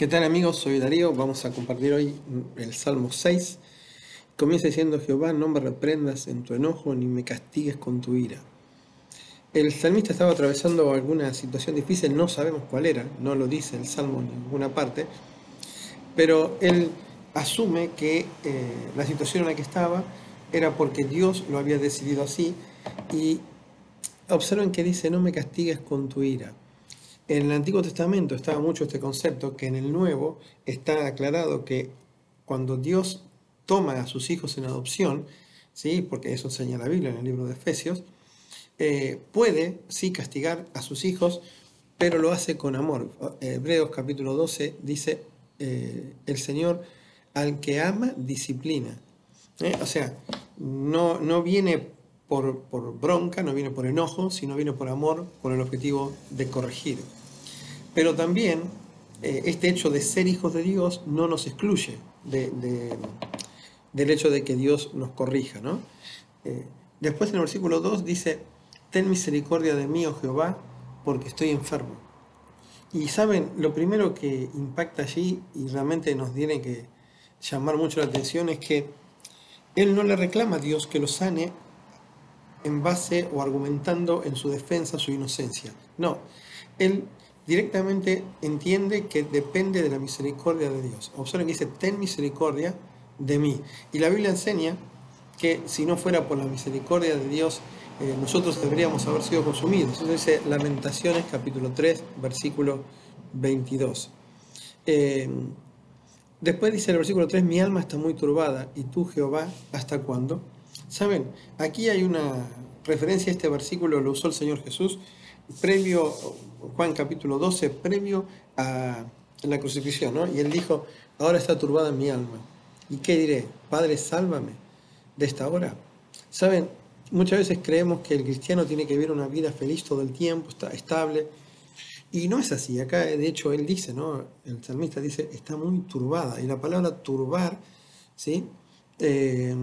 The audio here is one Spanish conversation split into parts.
¿Qué tal amigos? Soy Darío. Vamos a compartir hoy el Salmo 6. Comienza diciendo, Jehová, no me reprendas en tu enojo ni me castigues con tu ira. El salmista estaba atravesando alguna situación difícil, no sabemos cuál era, no lo dice el Salmo en ninguna parte, pero él asume que eh, la situación en la que estaba era porque Dios lo había decidido así y observen que dice, no me castigues con tu ira. En el Antiguo Testamento estaba mucho este concepto, que en el Nuevo está aclarado que cuando Dios toma a sus hijos en adopción, ¿sí? porque eso enseña la Biblia en el libro de Efesios, eh, puede, sí, castigar a sus hijos, pero lo hace con amor. Hebreos capítulo 12 dice, eh, el Señor al que ama, disciplina. ¿Eh? O sea, no, no viene por, bronca, no viene por enojo, sino viene por amor, con el objetivo de corregir. Pero también eh, este hecho de ser hijos de Dios no nos excluye del hecho de que Dios nos corrija. ¿no? Eh, después en el versículo 2 dice, ten misericordia de mí, oh Jehová, porque estoy enfermo. Y saben, lo primero que impacta allí y realmente nos tiene que llamar mucho la atención es que él no le reclama a Dios que lo sane en base o argumentando en su defensa su inocencia. No, él directamente entiende que depende de la misericordia de Dios. Observen que dice, ten misericordia de mí. Y la Biblia enseña que si no fuera por la misericordia de Dios, eh, nosotros deberíamos haber sido consumidos. Eso dice Lamentaciones capítulo 3, versículo 22. Eh, después dice el versículo 3, mi alma está muy turbada, y tú Jehová, ¿hasta cuándo? Saben, aquí hay una referencia a este versículo, lo usó el Señor Jesús previo, Juan capítulo 12, previo a la crucifixión, ¿no? Y él dijo, ahora está turbada mi alma. ¿Y qué diré? Padre, sálvame de esta hora. Saben, muchas veces creemos que el cristiano tiene que vivir una vida feliz todo el tiempo, está estable. Y no es así. Acá, de hecho, él dice, ¿no? El salmista dice, está muy turbada. Y la palabra turbar, ¿sí? Eh,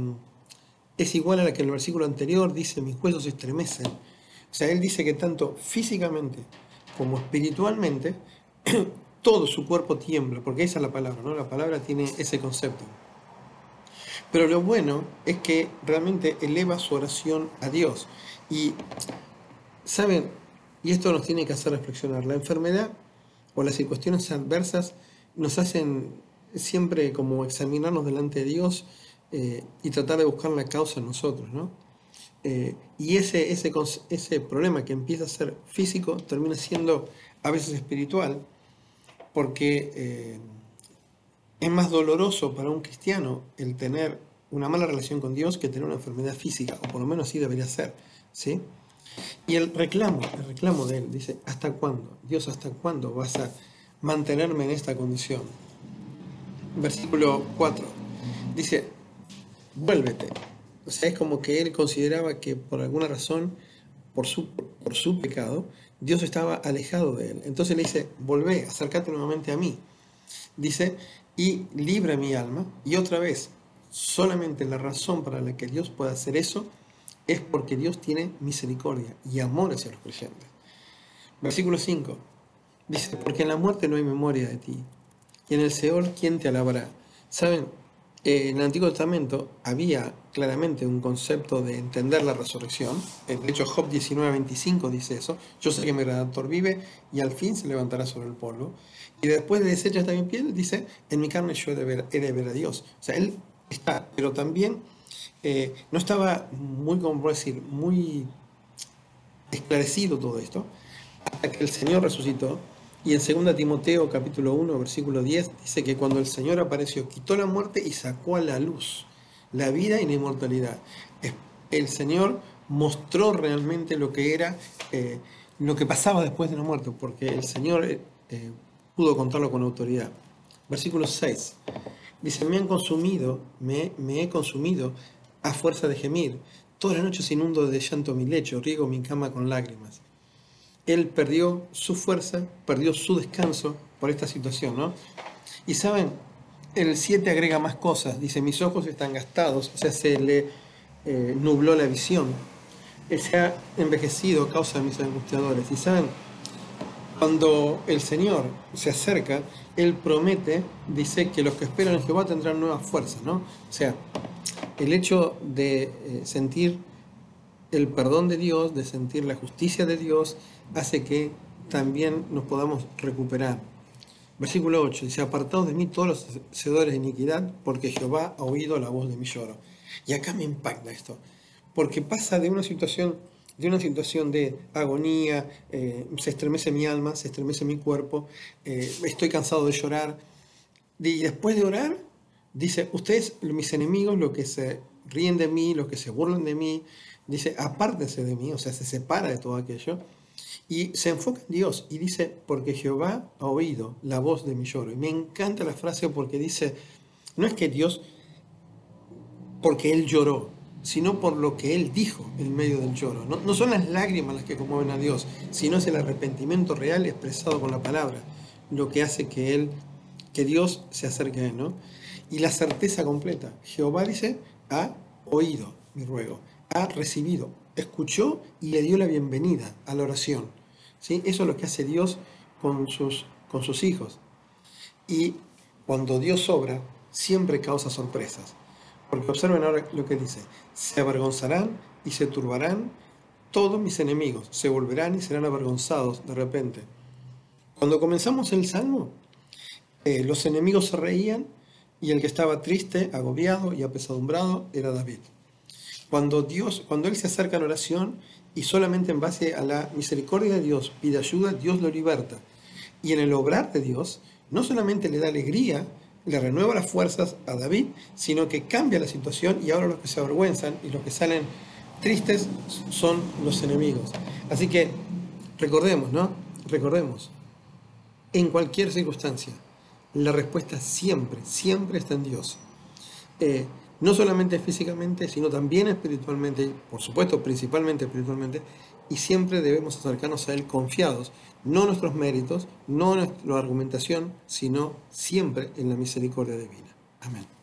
es igual a la que el versículo anterior dice, mis huesos se estremecen. O sea, él dice que tanto físicamente como espiritualmente, todo su cuerpo tiembla, porque esa es la palabra, ¿no? La palabra tiene ese concepto. Pero lo bueno es que realmente eleva su oración a Dios. Y, ¿saben? Y esto nos tiene que hacer reflexionar. La enfermedad o las cuestiones adversas nos hacen siempre como examinarnos delante de Dios eh, y tratar de buscar la causa en nosotros, ¿no? Eh, y ese, ese, ese problema que empieza a ser físico termina siendo a veces espiritual, porque eh, es más doloroso para un cristiano el tener una mala relación con Dios que tener una enfermedad física, o por lo menos así debería ser. ¿sí? Y el reclamo, el reclamo de él, dice, ¿hasta cuándo? Dios, ¿hasta cuándo vas a mantenerme en esta condición? Versículo 4, dice, vuélvete, o sea, es como que él consideraba que por alguna razón, por su, por su pecado, Dios estaba alejado de él. Entonces le dice, volvé, acércate nuevamente a mí. Dice, y libra mi alma. Y otra vez, solamente la razón para la que Dios pueda hacer eso es porque Dios tiene misericordia y amor hacia los creyentes. Versículo 5. Dice, porque en la muerte no hay memoria de ti. Y en el Seol, ¿quién te alabará? ¿Saben? En el Antiguo Testamento había claramente un concepto de entender la resurrección. De hecho, Job 19:25 dice eso. Yo sé que mi redactor vive y al fin se levantará sobre el polvo. Y después de desechar también piel, dice, en mi carne yo he de ver, ver a Dios. O sea, él está, pero también eh, no estaba muy, como decir, muy esclarecido todo esto, hasta que el Señor resucitó y en 2 Timoteo capítulo 1, versículo 10 dice que cuando el Señor apareció, quitó la muerte y sacó a la luz la vida y la inmortalidad. El Señor mostró realmente lo que era, eh, lo que pasaba después de la muerte, porque el Señor eh, eh, pudo contarlo con autoridad. Versículo 6. Dice, me han consumido, me, me he consumido a fuerza de gemir. Todas las noches inundo de llanto mi lecho, riego mi cama con lágrimas él perdió su fuerza, perdió su descanso por esta situación, ¿no? Y saben, el 7 agrega más cosas, dice, mis ojos están gastados, o sea, se le eh, nubló la visión, él se ha envejecido a causa de mis angustiadores. Y saben, Cuando el Señor se acerca, Él promete, dice que los que esperan en Jehová tendrán nuevas fuerzas, ¿no? O sea, el hecho de eh, sentir el perdón de Dios, de sentir la justicia de Dios, hace que también nos podamos recuperar. Versículo 8 dice, apartados de mí todos los hacedores de iniquidad, porque Jehová ha oído la voz de mi lloro. Y acá me impacta esto, porque pasa de una situación de una situación de agonía, eh, se estremece mi alma, se estremece mi cuerpo, eh, estoy cansado de llorar. Y después de orar, dice, ustedes, mis enemigos, los que se ríen de mí, los que se burlan de mí, dice, apártense de mí, o sea, se separa de todo aquello. Y se enfoca en Dios y dice, porque Jehová ha oído la voz de mi lloro. Y me encanta la frase porque dice, no es que Dios, porque Él lloró, sino por lo que Él dijo en medio del lloro. No, son las lágrimas las que conmueven a Dios, sino es el arrepentimiento real expresado con la palabra, lo que hace que Él, que Dios se acerque a Él, ¿no? Y la certeza completa. Jehová dice, ha oído mi ruego, ha recibido, escuchó y le dio la bienvenida a la oración. ¿sí? Eso es lo que hace Dios con sus, con sus hijos. Y cuando Dios obra, siempre causa sorpresas. Porque observen ahora lo que dice, se avergonzarán y se turbarán todos mis enemigos, se volverán y serán avergonzados de repente. Cuando comenzamos el salmo, eh, los enemigos se reían y el que estaba triste, agobiado y apesadumbrado era David. Cuando Dios, cuando él se acerca en oración y solamente en base a la misericordia de Dios pide ayuda, Dios lo liberta. Y en el obrar de Dios, no solamente le da alegría, le renueva las fuerzas a David, sino que cambia la situación y ahora los que se avergüenzan y los que salen tristes son los enemigos. Así que recordemos, ¿no? Recordemos, en cualquier circunstancia, la respuesta siempre, siempre está en Dios. Eh, no solamente físicamente, sino también espiritualmente, por supuesto, principalmente espiritualmente, y siempre debemos acercarnos a Él confiados, no nuestros méritos, no nuestra argumentación, sino siempre en la misericordia divina. Amén.